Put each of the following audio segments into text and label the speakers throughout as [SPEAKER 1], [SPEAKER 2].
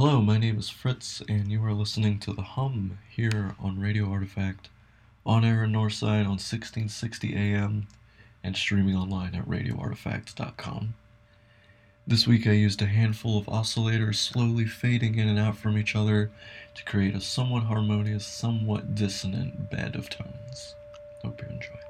[SPEAKER 1] Hello, my name is Fritz, and you are listening to The Hum here on Radio Artifact, on air in Northside on 1660 AM, and streaming online at radioartifacts.com. This week I used a handful of oscillators slowly fading in and out from each other to create a somewhat harmonious, somewhat dissonant bed of tones. Hope you enjoy.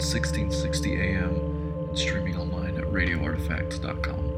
[SPEAKER 1] 1660 AM, and streaming online at radioartifacts.com.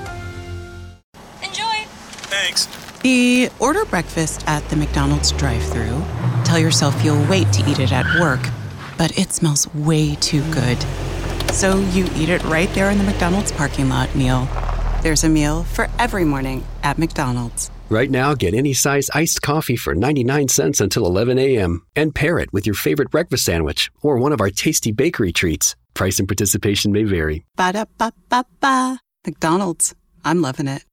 [SPEAKER 2] Enjoy!
[SPEAKER 3] Thanks.
[SPEAKER 4] The order breakfast at the McDonald's drive-through. Tell yourself you'll wait to eat it at work, but it smells way too good. So you eat it right there in the McDonald's parking lot meal. There's a meal for every morning at McDonald's.
[SPEAKER 5] Right now, get any size iced coffee for 99 cents until 11 a.m. and pair it with your favorite breakfast sandwich or one of our tasty bakery treats. Price and participation may vary.
[SPEAKER 4] Ba da ba ba ba. McDonald's. I'm loving it.